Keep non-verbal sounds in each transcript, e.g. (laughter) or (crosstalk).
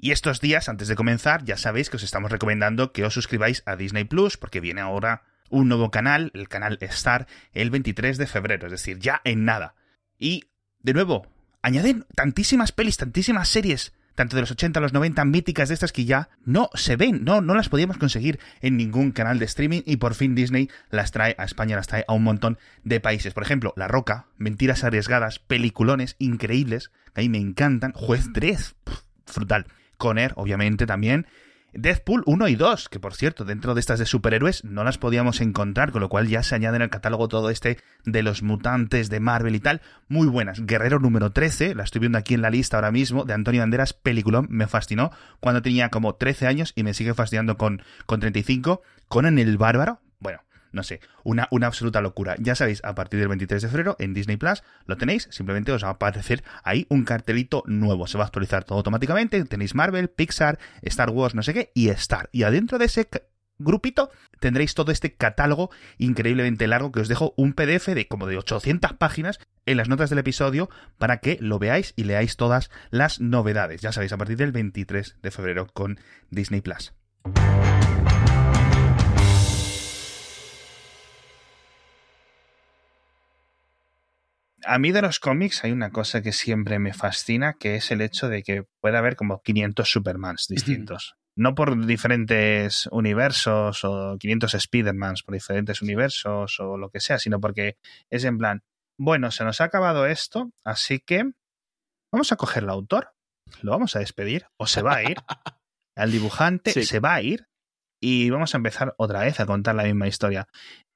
Y estos días, antes de comenzar, ya sabéis que os estamos recomendando que os suscribáis a Disney Plus, porque viene ahora un nuevo canal, el canal Star, el 23 de febrero, es decir, ya en nada. Y, de nuevo, añaden tantísimas pelis, tantísimas series, tanto de los 80 a los 90, míticas de estas que ya no se ven, no, no las podíamos conseguir en ningún canal de streaming y por fin Disney las trae a España, las trae a un montón de países. Por ejemplo, La Roca, Mentiras Arriesgadas, peliculones increíbles, que a me encantan, Juez Drez, frutal. Conner, obviamente, también. Deadpool 1 y 2, que por cierto, dentro de estas de superhéroes no las podíamos encontrar, con lo cual ya se añade en el catálogo todo este de los mutantes de Marvel y tal. Muy buenas. Guerrero número 13, la estoy viendo aquí en la lista ahora mismo, de Antonio Banderas, peliculón, me fascinó cuando tenía como 13 años y me sigue fascinando con, con 35. Conan el Bárbaro, no sé, una, absoluta locura. Ya sabéis, a partir del 23 de febrero en Disney Plus lo tenéis, simplemente os va a aparecer ahí un cartelito nuevo. Se va a actualizar todo automáticamente. Tenéis Marvel, Pixar, Star Wars, no sé qué, y Star. Y adentro de ese grupito tendréis todo este catálogo increíblemente largo que os dejo un PDF de como de 800 páginas en las notas del episodio para que lo veáis y leáis todas las novedades. Ya sabéis, a partir del 23 de febrero con Disney Plus. A mí de los cómics hay una cosa que siempre me fascina, que es el hecho de que puede haber como 500 Supermans distintos. No por diferentes universos o 500 Spidermans por diferentes universos o lo que sea, sino porque es en plan, bueno, se nos ha acabado esto, así que vamos a coger al autor, lo vamos a despedir o se va a ir. (laughs) Al dibujante se va a ir y vamos a empezar otra vez a contar la misma historia.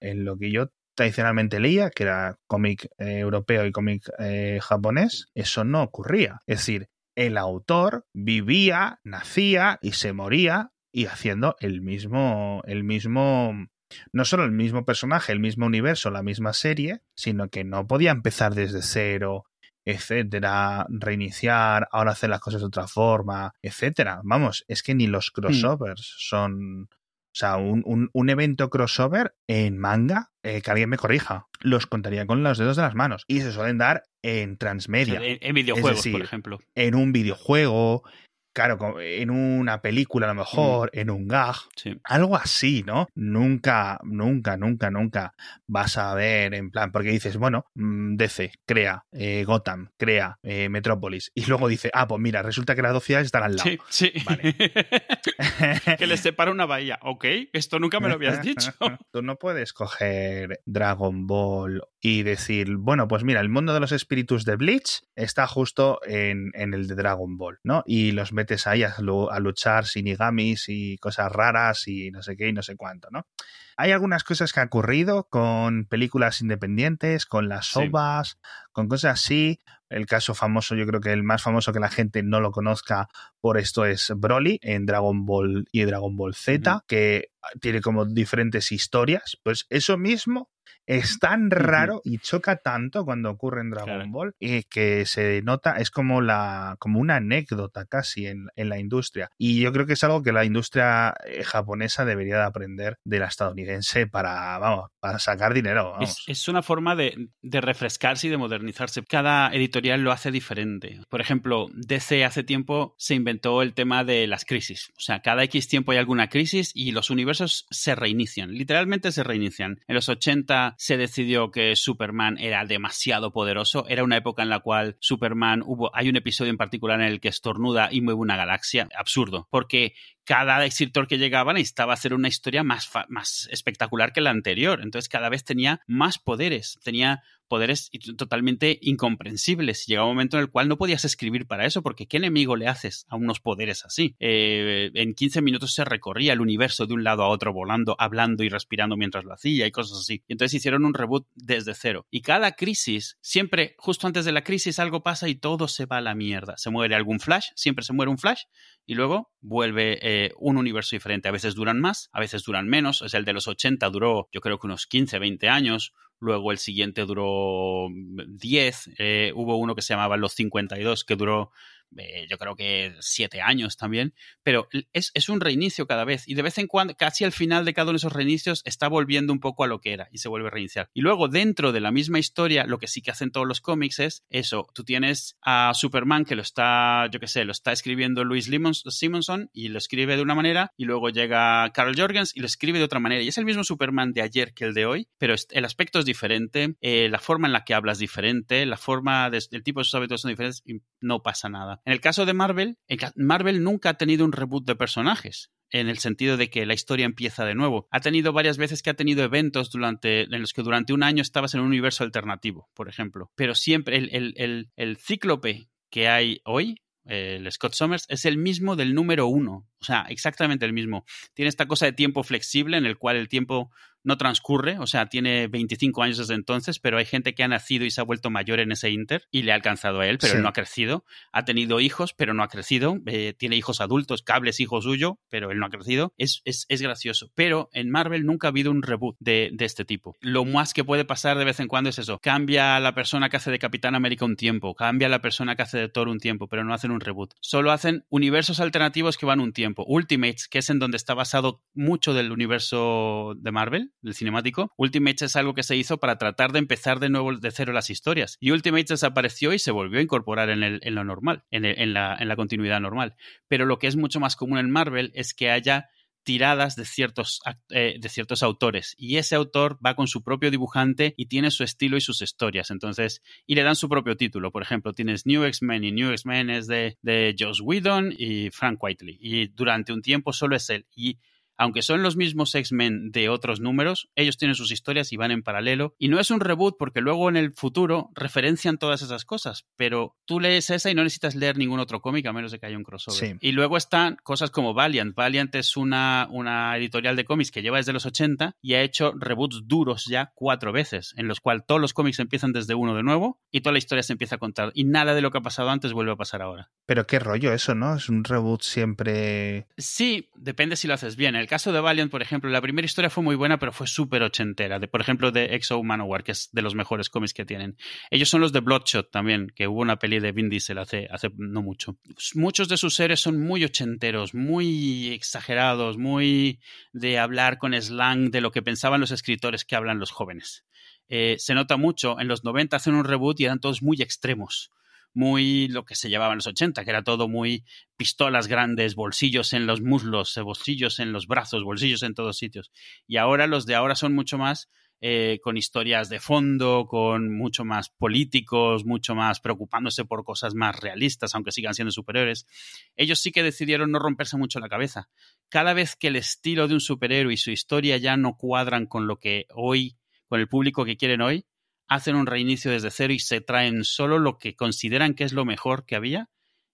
En lo que yo tradicionalmente leía, que era cómic eh, europeo y cómic eh, japonés, eso no ocurría. Es decir, el autor vivía, nacía y se moría y haciendo el mismo, el mismo, no solo el mismo personaje, el mismo universo, la misma serie, sino que no podía empezar desde cero, etcétera, reiniciar, ahora hacer las cosas de otra forma, etcétera. Vamos, es que ni los hmm. crossovers son o sea, un, un, evento crossover en manga, eh, que alguien me corrija, los contaría con los dedos de las manos. Y se suelen dar en transmedia. en, videojuegos, por ejemplo. En un videojuego, claro, en una película a lo mejor, mm. en un gag, algo así, ¿no? Nunca, nunca, nunca, nunca vas a ver en plan, porque dices, bueno, mm, DC, crea, eh, Gotham, crea, eh, Metrópolis, y luego dice, ah, pues mira, resulta que las dos ciudades están al lado. Sí, sí. Vale. (laughs) que les separa una bahía, ok, esto nunca me lo habías (laughs) dicho. Tú no puedes coger Dragon Ball y decir, bueno, pues mira, el mundo de los espíritus de Bleach está justo en, en el de Dragon Ball, ¿no? Y los metes ahí a, a luchar shinigamis y cosas raras y no sé qué y no sé cuánto, ¿no? Hay algunas cosas que han ocurrido con películas independientes, con las ovas, con cosas así. El caso famoso, yo creo que el más famoso que la gente no lo conozca por esto es Broly en Dragon Ball y Dragon Ball Z, que tiene como diferentes historias. Pues eso mismo es tan raro y choca tanto cuando ocurre en Dragon Ball y que se nota, es como la como una anécdota casi en, la industria. Y yo creo que es algo que la industria eh, japonesa debería de aprender de la estadounidense para, vamos, para sacar dinero. Es, una forma de, de, refrescarse y de modernizarse. Cada editorial lo hace diferente. Por ejemplo, DC hace tiempo se inventó el tema de las crisis. O sea, cada X tiempo hay alguna crisis y los universos se reinician. Literalmente se reinician. En los 80 se decidió que Superman era demasiado poderoso. Era una época en la cual Superman hubo. Hay un episodio en particular en el que estornuda y mueve una galaxia. Absurdo. Porque cada escritor que llegaba necesitaba hacer una historia más, más espectacular que la anterior. Entonces cada vez tenía más poderes. Tenía poderes totalmente incomprensibles. Llegaba un momento en el cual no podías escribir para eso, porque ¿qué enemigo le haces a unos poderes así? Eh, en 15 minutos se recorría el universo de un lado a otro, volando, hablando y respirando mientras lo hacía y cosas así. Entonces hicieron un reboot desde cero. Y cada crisis, siempre, justo antes de la crisis, algo pasa y todo se va a la mierda. Se muere algún flash, siempre se muere un flash, y luego vuelve eh, un universo diferente. A veces duran más, a veces duran menos. Es el de los 80 duró, yo creo que unos 15, 20 años luego el siguiente duró 10, eh, hubo uno que se llamaba Los 52 que duró eh, yo creo que siete años también, pero es, es, un reinicio cada vez y de vez en cuando, casi al final de cada uno de esos reinicios, está volviendo un poco a lo que era y se vuelve a reiniciar. Y luego dentro de la misma historia, lo que sí que hacen todos los cómics es eso, tú tienes a Superman que lo está, yo qué sé, lo está escribiendo Luis Simonson y lo escribe de una manera y luego llega Carl Jorgens y lo escribe de otra manera. Y es el mismo Superman de ayer que el de hoy, pero el aspecto es diferente, eh, la forma en la que hablas es diferente, la forma, de, el tipo de sus hábitos son diferentes y no pasa nada. En el caso de Marvel, Marvel nunca ha tenido un reboot de personajes en el sentido de que la historia empieza de nuevo. Ha tenido varias veces que ha tenido eventos durante, en los que durante un año estabas en un universo alternativo, por ejemplo. Pero siempre el, el, el, el cíclope que hay hoy el Scott Summers, es el mismo del número uno. O sea, exactamente el mismo. Tiene esta cosa de tiempo flexible en el cual el tiempo no transcurre, o sea, tiene 25 años desde entonces, pero hay gente que ha nacido y se ha vuelto mayor en ese Inter y le ha alcanzado a él, pero él no ha crecido. Ha tenido hijos, pero no ha crecido. Eh, tiene hijos adultos, cables hijo suyo, pero él no ha crecido. Es, es, es, gracioso. Pero en Marvel nunca ha habido un reboot de, de, este tipo. Lo más que puede pasar de vez en cuando es eso. Cambia la persona que hace de Capitán América un tiempo, cambia la persona que hace de Thor un tiempo, pero no hacen un reboot. Solo hacen universos alternativos que van un tiempo. Ultimates, que es en donde está basado mucho del universo de Marvel, del cinemático, Ultimates es algo que se hizo para tratar de empezar de nuevo de cero las historias. Y Ultimates desapareció y se volvió a incorporar en, el, en lo normal, en, en, la, en la continuidad normal. Pero lo que es mucho más común en Marvel es que haya tiradas de ciertos, eh, de ciertos autores. Y ese autor va con su propio dibujante y tiene su estilo y sus historias. Entonces y le dan su propio título. Por ejemplo tienes New X-Men y New X-Men es de, de Joss Whedon y Frank Whiteley. Y durante un tiempo solo es él. Y aunque son los mismos X-Men de otros números, ellos tienen sus historias y van en paralelo. Y no es un reboot porque luego en el futuro referencian todas esas cosas, pero tú lees esa y no necesitas leer ningún otro cómic a menos de que haya un crossover. Y luego están cosas como Valiant. Valiant es una, una editorial de cómics que lleva desde los 80 y ha hecho reboots duros ya cuatro veces, en los cuales todos los cómics empiezan desde uno de nuevo y toda la historia se empieza a contar. Y nada de lo que ha pasado antes vuelve a pasar ahora. Pero qué rollo eso, ¿no? Es un reboot siempre... Sí, depende si lo haces bien el caso de Valiant, por ejemplo, la primera historia fue muy buena, pero fue súper ochentera. De, por ejemplo, de Exo Manowar, que es de los mejores cómics que tienen. Ellos son los de Bloodshot también, que hubo una peli de Vin Diesel hace, hace no mucho. Muchos de sus series son muy ochenteros, muy exagerados, muy de hablar con slang de lo que pensaban los escritores que hablan los jóvenes. Eh, se nota mucho, en los 90 hacen un reboot y eran todos muy extremos muy lo que se llevaba en los 80, que era todo muy pistolas grandes, bolsillos en los muslos, bolsillos en los brazos, bolsillos en todos sitios. Y ahora los de ahora son mucho más eh, con historias de fondo, con mucho más políticos, mucho más preocupándose por cosas más realistas, aunque sigan siendo superiores. Ellos sí que decidieron no romperse mucho la cabeza. Cada vez que el estilo de un superhéroe y su historia ya no cuadran con lo que hoy, con el público que quieren hoy, hacen un reinicio desde cero y se traen solo lo que consideran que es lo mejor que había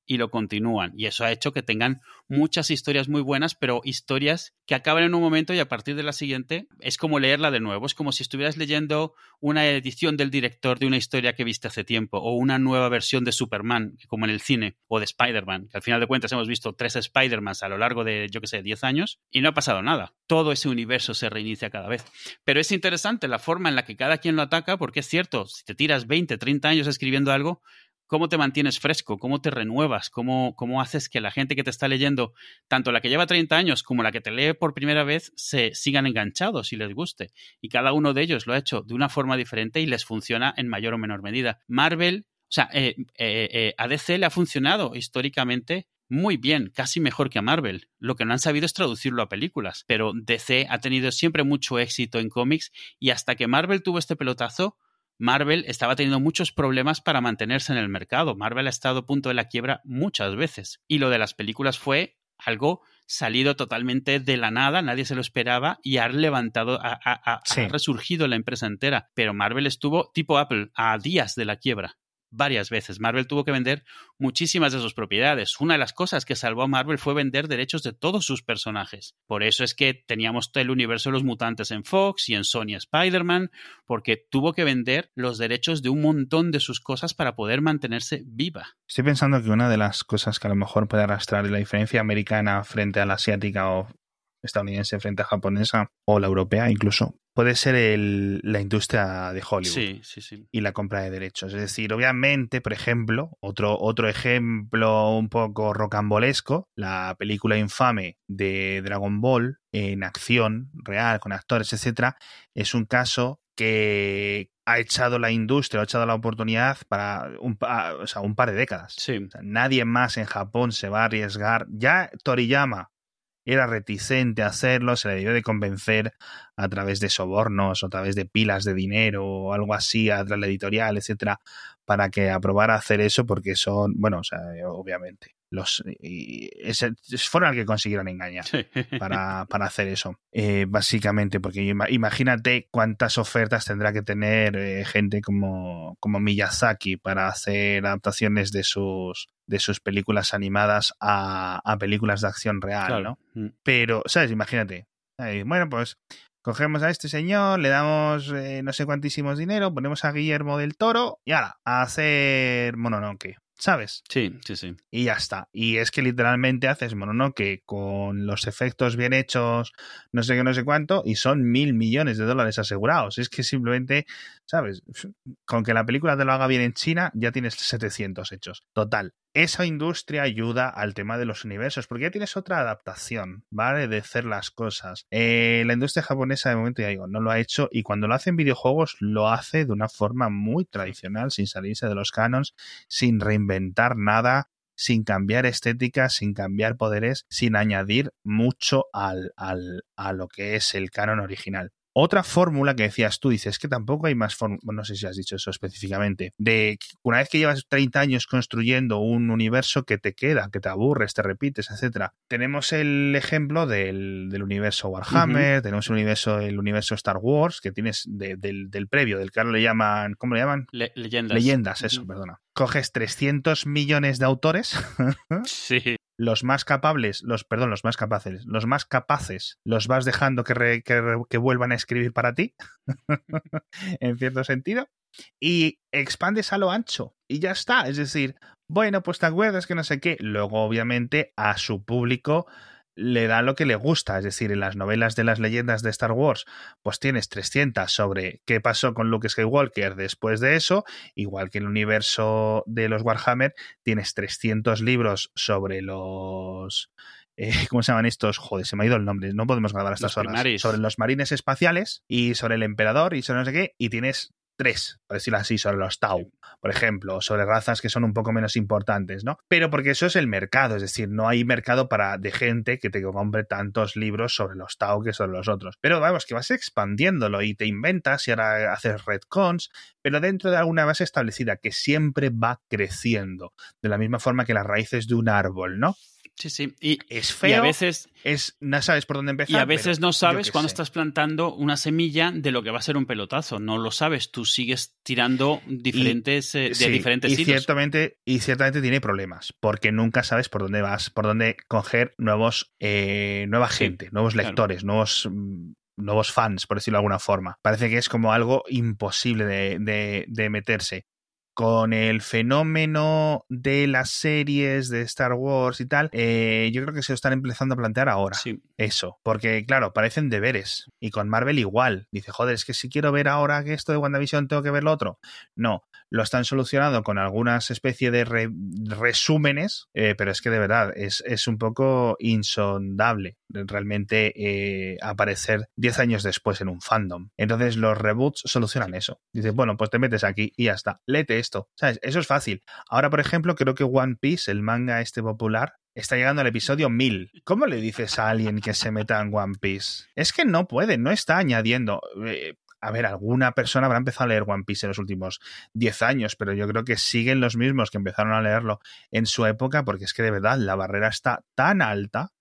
y lo continúan. Y eso ha hecho que tengan muchas historias muy buenas, pero historias que acaban en un momento y a partir de la siguiente es como leerla de nuevo. Es como si estuvieras leyendo una edición del director de una historia que viste hace tiempo o una nueva versión de Superman, como en el cine, o de Spider-Man, que al final de cuentas hemos visto tres Spider-Mans a lo largo de, yo que sé, 10 años y no ha pasado nada. Todo ese universo se reinicia cada vez. Pero es interesante la forma en la que cada quien lo ataca, porque es cierto, si te tiras 20, 30 años escribiendo algo, cómo te mantienes fresco, cómo te renuevas, cómo, cómo haces que la gente que te está leyendo, tanto la que lleva 30 años como la que te lee por primera vez, se sigan enganchados y les guste. Y cada uno de ellos lo ha hecho de una forma diferente y les funciona en mayor o menor medida. Marvel, o sea, eh, eh, eh a DC le ha funcionado históricamente muy bien, casi mejor que a Marvel. Lo que no han sabido es traducirlo a películas. Pero DC ha tenido siempre mucho éxito en cómics y hasta que Marvel tuvo este pelotazo, Marvel estaba teniendo muchos problemas para mantenerse en el mercado. Marvel ha estado a punto de la quiebra muchas veces. Y lo de las películas fue algo salido totalmente de la nada, nadie se lo esperaba y ha levantado, ha, ha resurgido la empresa entera. Pero Marvel estuvo tipo Apple a días de la quiebra varias veces. Marvel tuvo que vender muchísimas de sus propiedades. Una de las cosas que salvó a Marvel fue vender derechos de todos sus personajes. Por eso es que teníamos el universo de los mutantes en Fox y en Sony Spider-Man, porque tuvo que vender los derechos de un montón de sus cosas para poder mantenerse viva. Estoy pensando que una de las cosas que a lo mejor puede arrastrar la diferencia americana frente a la asiática o estadounidense frente a japonesa o la europea incluso, puede ser el, la industria de Hollywood Sí, sí, sí. y la compra de derechos. Es decir, obviamente, por ejemplo, otro, otro ejemplo un poco rocambolesco, la película infame de Dragon Ball en acción real, con actores, etcétera, es un caso que ha echado la industria, ha echado la oportunidad para un, pa- o sea, un par de décadas. Sí, O sea, nadie más en Japón se va a arriesgar. Ya Toriyama era reticente a hacerlo, se le debió de convencer a través de sobornos o a través de pilas de dinero o algo así a través la editorial, etcétera, para que aprobara hacer eso porque son, bueno, o sea, obviamente, los y ese, fueron al que consiguieron engañar sí. (laughs) para, para hacer eso. Eh, básicamente, porque ima- imagínate cuántas ofertas tendrá que tener eh, gente como, como Miyazaki para hacer adaptaciones de sus, de sus películas animadas a, a películas de acción real, Claro. ¿no? Mm. Pero, ¿sabes? Imagínate. Bueno, pues cogemos a este señor, le damos eh, no sé cuantísimos dinero, ponemos a Guillermo del Toro y ahora, a hacer Mononoke, ¿sabes? Sí, sí, sí. y ya está. Y es que literalmente haces Mononoke con los efectos bien hechos, no sé qué, no sé cuánto, y son mil millones de dólares asegurados. Es que simplemente, ¿sabes? Con que la película te lo haga bien en China, ya tienes 700 hechos. Total. Esa industria ayuda al tema de los universos, porque ya tienes otra adaptación, ¿vale? De hacer las cosas. Eh, la industria japonesa, de momento, ya digo, no lo ha hecho, y cuando lo hace en videojuegos, lo hace de una forma muy tradicional, sin salirse de los canons, sin reinventar nada, sin cambiar estética, sin cambiar poderes, sin añadir mucho al, al, a lo que es el canon original. Otra fórmula que decías tú, dices que tampoco hay más fórmulas, no sé si has dicho eso específicamente, de una vez que llevas 30 años construyendo un universo que te queda, que te aburres, te repites, etcétera. Tenemos el ejemplo del, del universo Warhammer, tenemos el universo, el universo Star Wars, que tienes de- del, del previo, del que ahora le llaman, ¿cómo le llaman? Le- leyendas. Leyendas, eso, perdona. Coges 300 millones de autores, Sí, los más capables, los, perdón, los más capaces, los más capaces, los vas dejando que, que, que vuelvan a escribir para ti, (laughs) en cierto sentido, y expandes a lo ancho, y ya está. Es decir, bueno, pues te acuerdas que no sé qué. Luego, obviamente, a su público le da lo que le gusta, es decir, en las novelas de las leyendas de Star Wars, pues tienes 300 sobre qué pasó con Luke Skywalker después de eso, igual que en el universo de los Warhammer, tienes 300 libros sobre los... eh, (laughs) ¿Cómo se llaman estos? Joder, se me ha ido el nombre, no podemos grabar a estas Los horas. primaris. Sobre los marines espaciales y sobre el emperador y sobre no sé qué, y tienes tres, por decirlo así, sobre los Tau, por ejemplo, sobre razas que son un poco menos importantes, ¿no? Pero porque eso es el mercado, es decir, no hay mercado para de gente que te compre tantos libros sobre los Tau que sobre los otros. Pero vamos, que vas expandiéndolo y te inventas y ahora haces retcons, pero dentro de alguna base establecida que siempre va creciendo, de la misma forma que las raíces de un árbol, ¿no? Sí, sí. Y, Es y feo, a veces, es no sabes por dónde empezar. y a veces no sabes cuando sé. estás plantando una semilla de lo que va a ser un pelotazo. No lo sabes. Tú sigues tirando diferentes, eh, de Sí, diferentes y hilos. ciertamente y ciertamente tiene problemas porque nunca sabes por dónde vas por dónde coger nuevos eh, nueva Sí, gente nuevos claro. lectores nuevos mm, nuevos fans por decirlo de alguna forma parece que es como algo imposible de, de- de meterse con el fenómeno de las series de Star Wars y tal, eh, yo creo que se lo están empezando a plantear ahora. Sí. Eso, porque claro, parecen deberes. Y con Marvel igual. Dice, joder, es que si quiero ver ahora que esto de WandaVision tengo que ver lo otro. No, lo están solucionando con algunas especie de re- resúmenes, eh, pero es que de verdad es, es un poco insondable realmente eh, aparecer 10 años después en un fandom. Entonces los reboots solucionan eso. Dices, bueno, pues te metes aquí y ya está. Léete esto. ¿Sabes? Eso es fácil. Ahora, por ejemplo, creo que One Piece, el manga este popular, está llegando al episodio 1000. ¿Cómo le dices a alguien que se meta en One Piece? Es que no puede, no está añadiendo. eh, a ver, alguna persona habrá empezado a leer One Piece en los últimos 10 años, pero yo creo que siguen los mismos que empezaron a leerlo en su época, porque es que de verdad la barrera está tan alta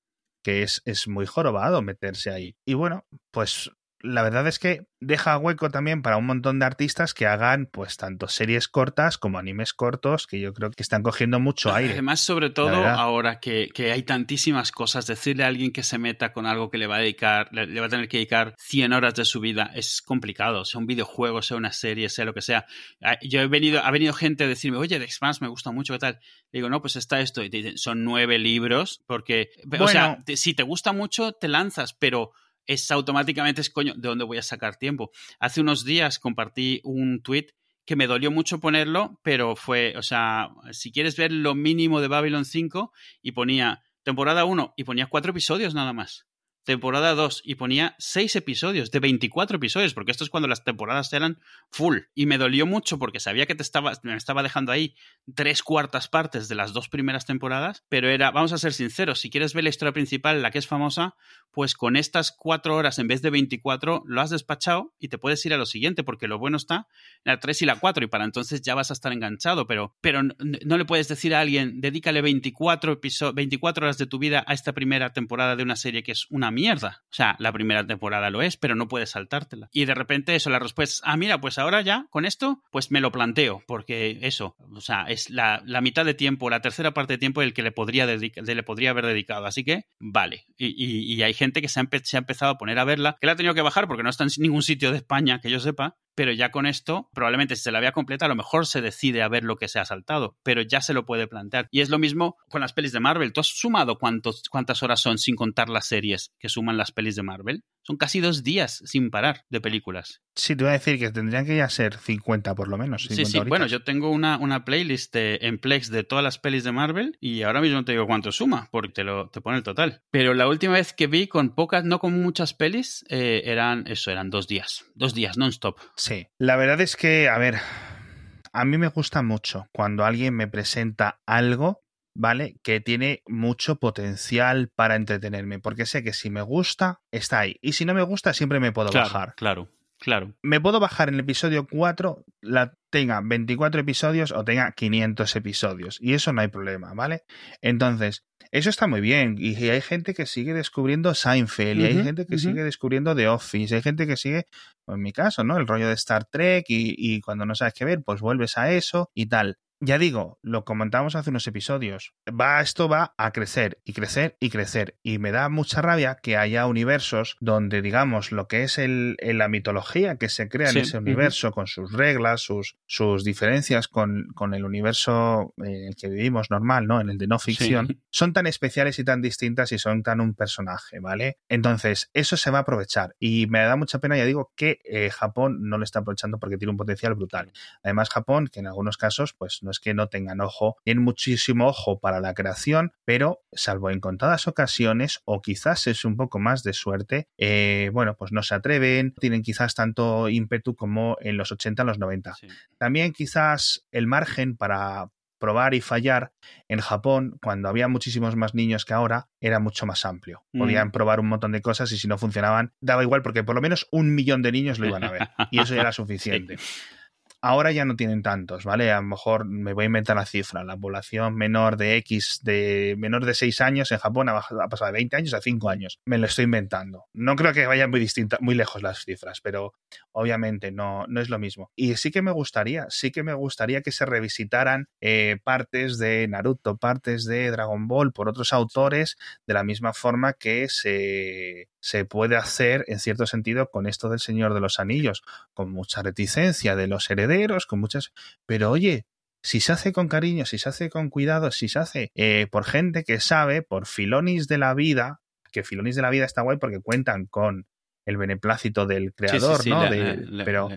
que es, es muy jorobado meterse ahí. Y bueno, pues la verdad es que deja hueco también para un montón de artistas que hagan pues tanto series cortas como animes cortos que yo creo que están cogiendo mucho aire. Además, sobre todo ahora que, hay tantísimas cosas, decirle a alguien que se meta con algo que le va a dedicar, le, va a tener que dedicar 100 horas de su vida es complicado, sea un videojuego, sea una serie, sea lo que sea. Ah, yo he venido, ha venido gente a decirme, oye, The Expanse me gusta mucho, ¿qué tal? digo, no, pues está esto. Y te dicen, son nueve libros, porque, o sea, si te gusta mucho, te lanzas, pero es automáticamente es coño, ¿de dónde voy a sacar tiempo? Hace unos días compartí un tweet que me dolió mucho ponerlo, pero fue, o sea, si quieres ver lo mínimo de Babylon 5 y ponía temporada 1 y ponía cuatro episodios nada más temporada 2 y ponía 6 episodios, de 24 episodios, porque esto es cuando las temporadas eran full. Y me dolió mucho porque sabía que te estaba, me estaba dejando ahí tres cuartas partes de las dos primeras temporadas, pero era, vamos a ser sinceros, si quieres ver la historia principal, la que es famosa, pues con estas cuatro horas en vez de 24 lo has despachado y te puedes ir a lo siguiente, porque lo bueno está la 3 y la 4 y para entonces ya vas a estar enganchado, pero, pero no, le puedes decir a alguien, dedícale 24, 24 horas de tu vida a esta primera temporada de una serie que es una mierda. O sea, la primera temporada lo es, pero no puedes saltártela. Y de repente eso, la respuesta es, ah, mira, pues ahora ya, con esto, pues me lo planteo, porque eso, o sea, es la, mitad de tiempo, la tercera parte de tiempo el que le podría, le podría haber dedicado. Así que, vale. Y, hay gente que se ha, empezado a poner a verla, que la ha tenido que bajar porque no está en ningún sitio de España que yo sepa, pero ya con esto, probablemente si se la había completa, a lo mejor se decide a ver lo que se ha saltado, pero ya se lo puede plantear. Y es lo mismo con las pelis de Marvel. ¿Tú has sumado cuántos, cuántas horas son sin contar las series que suman las pelis de Marvel? Son casi dos días sin parar de películas. Sí, te voy a decir que tendrían que ya ser 50 por lo menos. Sí, sí. Bueno, yo tengo una, una playlist en Plex de todas las pelis de Marvel y ahora mismo te digo cuánto suma, porque te, lo, te pone el total. Pero la última vez que vi con pocas, no con muchas pelis, eh, eran eso, eran dos días. Dos días, non-stop. Sí. La verdad es que, a ver, a mí me gusta mucho cuando alguien me presenta algo ¿vale? Que tiene mucho potencial para entretenerme, porque sé que si me gusta, está ahí. Y si no me gusta, siempre me puedo bajar. Claro, claro. Me puedo bajar en el episodio 4, la tenga 24 episodios o tenga 500 episodios. Y eso no hay problema, ¿vale? Entonces, eso está muy bien. Y hay gente que sigue descubriendo Seinfeld, y hay gente que sigue descubriendo The Office, hay gente que sigue, pues en mi caso, ¿no? El rollo de Star Trek y, y cuando no sabes qué ver, pues vuelves a eso y tal ya digo, lo comentamos hace unos episodios, va, esto va a crecer y crecer y crecer. Y me da mucha rabia que haya universos donde, digamos, lo que es el, la mitología que se crea en ese universo, con sus reglas, sus, sus diferencias con, con, el universo en el que vivimos normal, ¿no? En el de no ficción, son tan especiales y tan distintas y son tan un personaje, ¿vale? Entonces, eso se va a aprovechar. Y me da mucha pena, ya digo, que eh, Japón no lo está aprovechando porque tiene un potencial brutal. Además, Japón, que en algunos casos, pues no es que no tengan ojo, tienen muchísimo ojo para la creación, pero salvo en contadas ocasiones, o quizás es un poco más de suerte, eh, bueno, pues no se atreven, tienen quizás tanto ímpetu como en los 80, en los 90. También quizás el margen para probar y fallar en Japón, cuando había muchísimos más niños que ahora, era mucho más amplio. Mm. Podían probar un montón de cosas y si no funcionaban, daba igual porque por lo menos un millón de niños lo iban a ver. Y eso ya era (laughs) suficiente. Ahora ya no tienen tantos, ¿vale? A lo mejor me voy a inventar la cifra. La población menor de X, de menor de 6 años en Japón ha, pasado de 20 años a 5 años. Me lo estoy inventando. No creo que vayan muy distinta, muy lejos las cifras, pero obviamente no, no es lo mismo. Y sí que me gustaría, sí que me gustaría que se revisitaran eh, partes de Naruto, partes de Dragon Ball por otros autores, de la misma forma que se, se puede hacer en cierto sentido con esto del Señor de los Anillos, con mucha reticencia de los herederos, con muchas... Pero oye, si se hace con cariño, si se hace con cuidado, si se hace eh, por gente que sabe, por filonis de la vida, que filonis de la vida está guay porque cuentan con el beneplácito del creador, ¿no? pero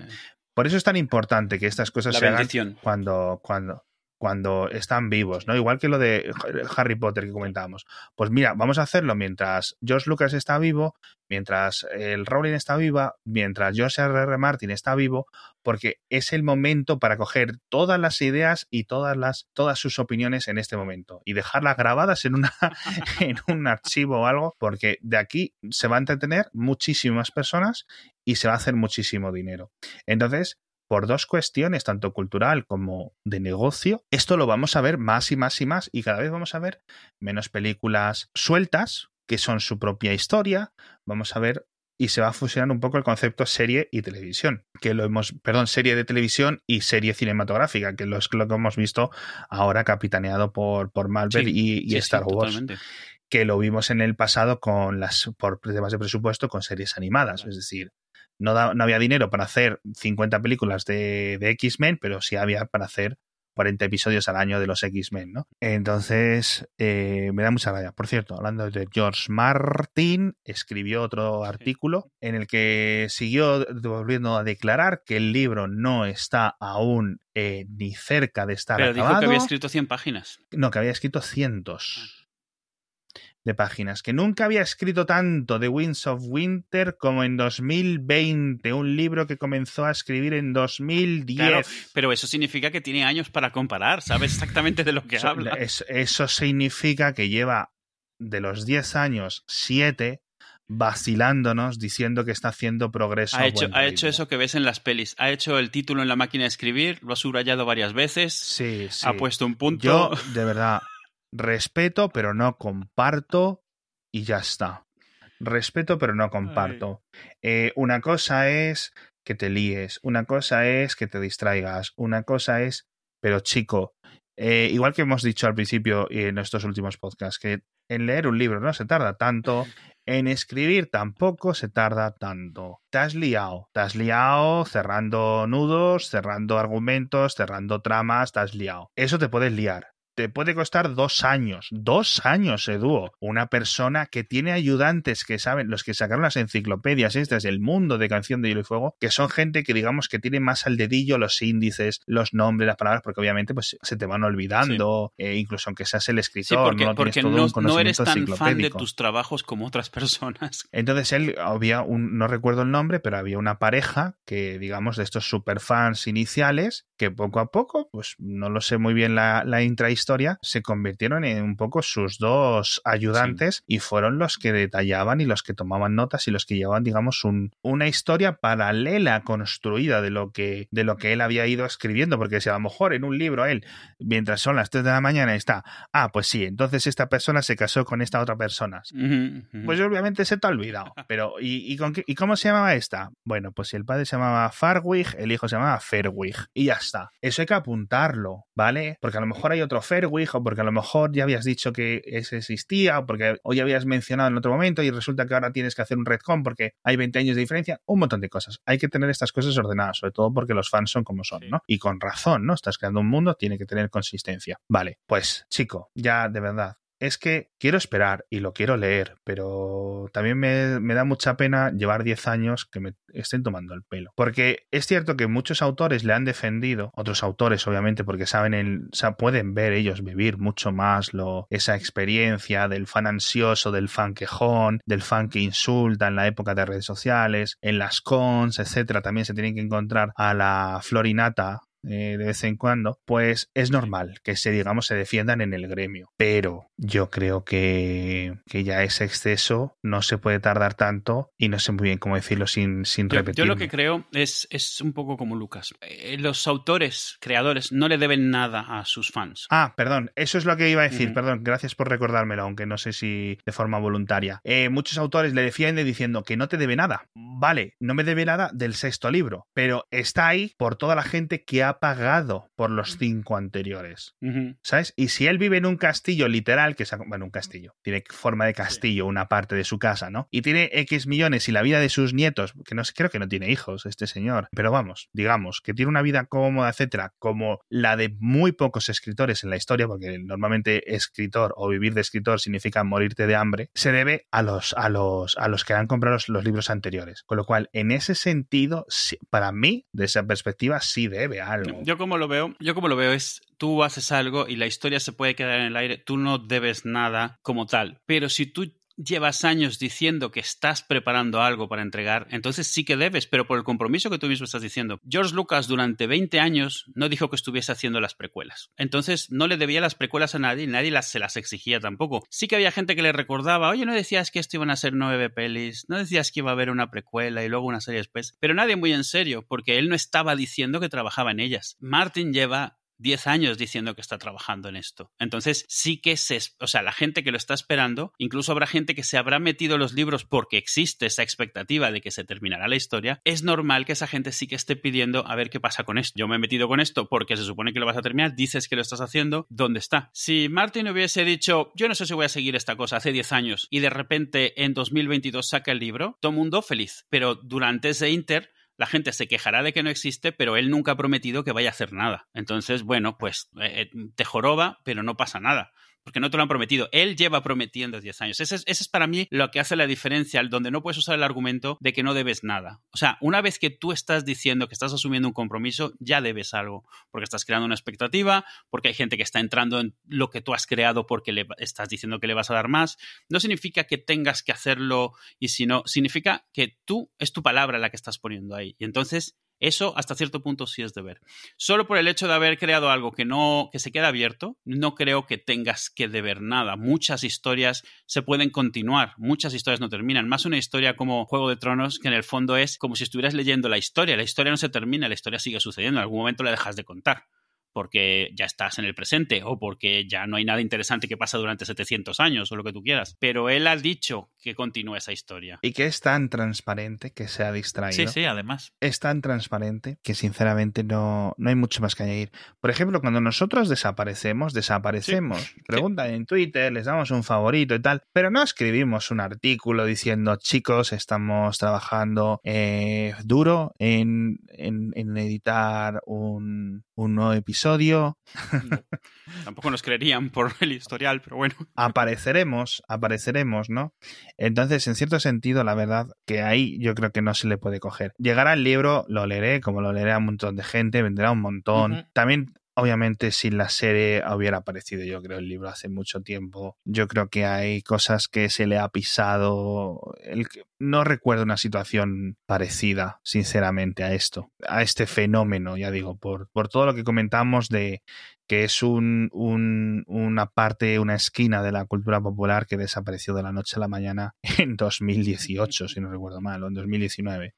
por eso es tan importante que estas cosas se hagan cuando, cuando, cuando están vivos, ¿no? Igual que lo de Harry Potter que comentábamos. Pues mira, vamos a hacerlo mientras George Lucas está vivo, mientras el Rowling está viva, mientras George R. R. Martin está vivo, porque es el momento para coger todas las ideas y todas las todas sus opiniones en este momento y dejarlas grabadas en una (laughs) en un archivo o algo, porque de aquí se va a entretener muchísimas personas y se va a hacer muchísimo dinero. Entonces, por dos cuestiones, tanto cultural como de negocio, esto lo vamos a ver más y más y más y cada vez vamos a ver menos películas sueltas, que son su propia historia, vamos a ver y se va a fusionar un poco el concepto serie y televisión, que lo hemos, perdón, serie de televisión y serie cinematográfica, que es lo que hemos visto ahora capitaneado por, por Marvel y, Star Wars. que lo vimos en el pasado con las, por temas de presupuesto, con series animadas. Es decir, no, no, había dinero para hacer 50 películas de, de X-Men, pero sí había para hacer 40 episodios al año de los X-Men, ¿no? Entonces, eh, me da mucha rabia. Por cierto, hablando de George Martin, escribió otro artículo en el que siguió volviendo a declarar que el libro no está aún eh, ni cerca de estar Pero dijo que había escrito 100 páginas. No, que había escrito cientos de páginas, que nunca había escrito tanto de Winds of Winter como en 2020, un libro que comenzó a escribir en 2010. pero eso significa que tiene años para comparar, sabe exactamente de lo que habla. eso significa que lleva de los 10 años 7 vacilándonos diciendo que está haciendo progreso. Ha hecho, ha hecho eso que ves en las pelis. Ha hecho el título en la máquina de escribir, lo ha subrayado varias veces. Sí, sí. Ha puesto un punto. Yo, de verdad, respeto, pero no comparto y ya está. Respeto, pero no comparto. Eh, una cosa es que te líes, una cosa es que te distraigas, una cosa es, pero chico, eh, igual que hemos dicho al principio y en estos últimos podcasts, que en leer un libro no se tarda tanto, en escribir tampoco se tarda tanto. Te has liado, te has liado cerrando nudos, cerrando argumentos, cerrando tramas, te has liado. Eso te puedes liar te puede costar dos años, dos años, Eduo. Una persona que tiene ayudantes que saben, los que sacaron las enciclopedias estas del mundo de Canción de Hielo y Fuego, que son gente que digamos que tiene más al dedillo los índices, los nombres, las palabras, porque obviamente pues se te van olvidando, eh, incluso aunque seas el escritor, no porque no, eres tan fan de tus trabajos como otras personas. (laughs) Entonces él había un, no recuerdo el nombre, pero había una pareja que digamos de estos superfans iniciales que poco a poco, pues no lo sé muy bien la, la intrahistoria, se convirtieron en un poco sus dos ayudantes y fueron los que detallaban y los que tomaban notas y los que llevaban, digamos, un, una historia paralela construida de lo que de lo que él había ido escribiendo, porque si a lo mejor en un libro él, mientras son las 3 de la mañana, está, ah, pues sí, entonces esta persona se casó con esta otra persona. Pues obviamente se te ha olvidado. (laughs) Pero, ¿y, con qué, ¿y cómo se llamaba esta? Bueno, pues si el padre se llamaba Farwig, el hijo se llamaba Ferwig. Y ya eso hay que apuntarlo, ¿vale? Porque a lo mejor hay otro Fairwig o porque a lo mejor ya habías dicho que ese existía o porque hoy habías mencionado en otro momento y resulta que ahora tienes que hacer un retcon porque hay 20 años de diferencia. Un montón de cosas. Hay que tener estas cosas ordenadas, sobre todo porque los fans son como son, ¿no? Y con razón, ¿no? Estás creando un mundo, tiene que tener consistencia. Vale, pues chico, ya de verdad, es que quiero esperar y lo quiero leer, pero también me, da mucha pena llevar 10 años que me estén tomando el pelo. Porque es cierto que muchos autores le han defendido, otros autores obviamente porque saben, el, pueden ver ellos vivir mucho más lo, esa experiencia del fan ansioso, del fan quejón, del fan que insulta en la época de redes sociales, en las cons, etcétera, también se tienen que encontrar a la Florinata eh, de vez en cuando, pues es normal que se, digamos, se defiendan en el gremio. Pero yo creo que, que ya ese exceso no se puede tardar tanto y no sé muy bien cómo decirlo sin, sin repetir. Yo lo que creo es, es un poco como Lucas. Eh, los autores, creadores, no le deben nada a sus fans. Ah, perdón, eso es lo que iba a decir, perdón, gracias por recordármelo, aunque no sé si de forma voluntaria. Eh, muchos autores le defienden diciendo que no te debe nada. Vale, no me debe nada del sexto libro, pero está ahí por toda la gente que ha pagado por los cinco anteriores. ¿Sabes? Y si él vive en un castillo literal, que es, bueno, un castillo, tiene forma de castillo, una parte de su casa, ¿no? Y tiene X millones y la vida de sus nietos, que no sé, creo que no tiene hijos este señor, pero vamos, digamos, que tiene una vida cómoda, etcétera, como la de muy pocos escritores en la historia, porque normalmente escritor o vivir de escritor significa morirte de hambre, se debe a los, a los, a los que han comprado los, los libros anteriores. Con lo cual, en ese sentido, para mí, de esa perspectiva, sí debe a yo como lo veo, yo como lo veo es tú haces algo y la historia se puede quedar en el aire, tú no debes nada como tal. Pero si tú llevas años diciendo que estás preparando algo para entregar, entonces sí que debes, pero por el compromiso que tú mismo estás diciendo. George Lucas durante 20 años no dijo que estuviese haciendo las precuelas. Entonces no le debía las precuelas a nadie nadie se las exigía tampoco. Sí que había gente que le recordaba, oye, no decías que esto iban a ser nueve pelis, no decías que iba a haber una precuela y luego una serie después, pero nadie muy en serio, porque él no estaba diciendo que trabajaba en ellas. Martin lleva 10 años diciendo que está trabajando en esto. Entonces, sí que se, o sea, la gente que lo está esperando, incluso habrá gente que se habrá metido los libros porque existe esa expectativa de que se terminará la historia, es normal que esa gente sí que esté pidiendo a ver qué pasa con esto. Yo me he metido con esto porque se supone que lo vas a terminar, dices que lo estás haciendo, ¿dónde está? Si Martin hubiese dicho, yo no sé si voy a seguir esta cosa hace 10 años y de repente en 2022 saca el libro, todo mundo feliz. Pero durante ese inter, la gente se quejará de que no existe, pero él nunca ha prometido que vaya a hacer nada. Entonces, bueno, pues eh, eh, te joroba, pero no pasa nada porque no te lo han prometido. Él lleva prometiendo 10 años. Ese es, para mí lo que hace la diferencia, donde no puedes usar el argumento de que no debes nada. O sea, una vez que tú estás diciendo que estás asumiendo un compromiso, ya debes algo, porque estás creando una expectativa, porque hay gente que está entrando en lo que tú has creado porque le estás diciendo que le vas a dar más. No significa que tengas que hacerlo y si no, significa que tú es tu palabra la que estás poniendo ahí. Y entonces eso hasta cierto punto sí es deber. Solo por el hecho de haber creado algo que no que se queda abierto, no creo que tengas que deber nada. Muchas historias se pueden continuar, muchas historias no terminan. Más una historia como Juego de Tronos que en el fondo es como si estuvieras leyendo la historia. La historia no se termina, la historia sigue sucediendo. En algún momento la dejas de contar porque ya estás en el presente o porque ya no hay nada interesante que pasa durante 700 años o lo que tú quieras. Pero él ha dicho que continúa esa historia. Y que es tan transparente que se ha distraído. Sí, sí, además. Es tan transparente que sinceramente no, no hay mucho más que añadir. Por ejemplo, cuando nosotros desaparecemos, desaparecemos. Preguntan en Twitter, les damos un favorito y tal, pero no escribimos un artículo diciendo, chicos, estamos trabajando eh, duro en, en, en editar un, un nuevo episodio. Tampoco nos creerían por el historial, pero bueno. Apareceremos, apareceremos, ¿no? Entonces, en cierto sentido, la verdad que ahí yo creo que no se le puede coger. Llegará el libro, lo leeré, como lo leeré a un montón de gente, vendrá un montón. También Obviamente, si la serie hubiera aparecido, yo creo, el libro hace mucho tiempo, yo creo que hay cosas que se le ha pisado. No recuerdo una situación parecida, sinceramente, a esto, a este fenómeno, ya digo, por, por todo lo que comentamos de que es un, una parte, una esquina de la cultura popular que desapareció de la noche a la mañana (laughs) en 2018, si no recuerdo mal, o en 2019.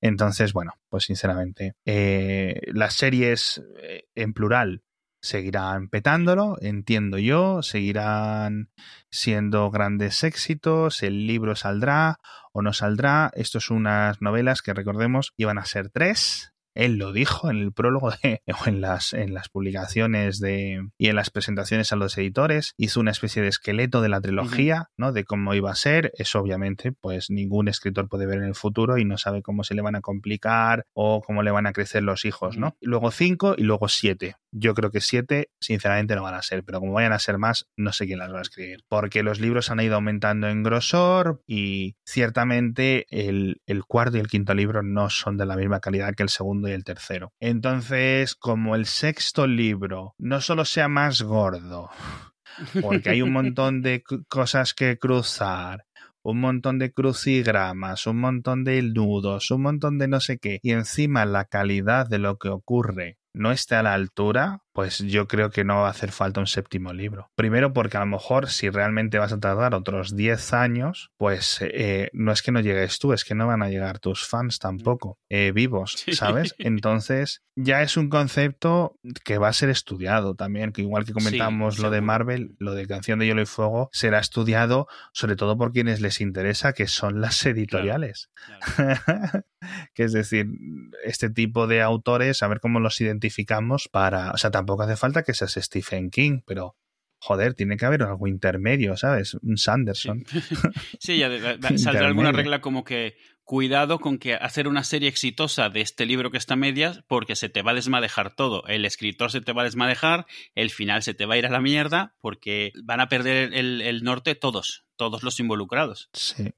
Entonces, bueno, pues sinceramente, eh, las series eh, en plural seguirán petándolo, entiendo yo, seguirán siendo grandes éxitos, el libro saldrá o no saldrá. Esto es unas novelas que recordemos iban a ser tres, él lo dijo en el prólogo de, (laughs) o en las, en las publicaciones de, y en las presentaciones a los editores. Hizo una especie de esqueleto de la trilogía, ¿no? De cómo iba a ser. Eso obviamente, pues ningún escritor puede ver en el futuro y no sabe cómo se le van a complicar o cómo le van a crecer los hijos, ¿no? luego cinco y luego siete. Yo creo que siete, sinceramente, no van a ser, pero como vayan a ser más, no sé quién las va a escribir. Porque los libros han ido aumentando en grosor y ciertamente el, el cuarto y el quinto libro no son de la misma calidad que el segundo y el tercero. Entonces, como el sexto libro no solo sea más gordo, (laughs) porque hay un montón de cosas que cruzar, un montón de crucigramas, un montón de nudos, un montón de no sé qué, y encima la calidad de lo que ocurre no esté a la altura, pues yo creo que no va a hacer falta un séptimo libro. Primero porque a lo mejor si realmente vas a tardar otros 10 años, pues eh, no es que no llegues tú, es que no van a llegar tus fans tampoco, eh, vivos, ¿sabes? (laughs) Entonces ya es un concepto que va a ser estudiado también, que igual que comentamos lo de Marvel, lo de Canción de Hielo y Fuego, será estudiado sobre todo por quienes les interesa, que son las editoriales. (laughs) que es decir, este tipo de autores, a ver cómo los identificamos para, o sea, tampoco hace falta que seas Stephen King, pero joder, tiene que haber algo intermedio, ¿sabes? Un Sanderson. Sí, (laughs) ya saldrá alguna regla como que cuidado con que hacer una serie exitosa de este libro que está a medias, porque se te va a desmadejar todo. El escritor se te va a desmadejar, el final se te va a ir a la mierda, porque van a perder el, el norte todos, todos los involucrados. Sí.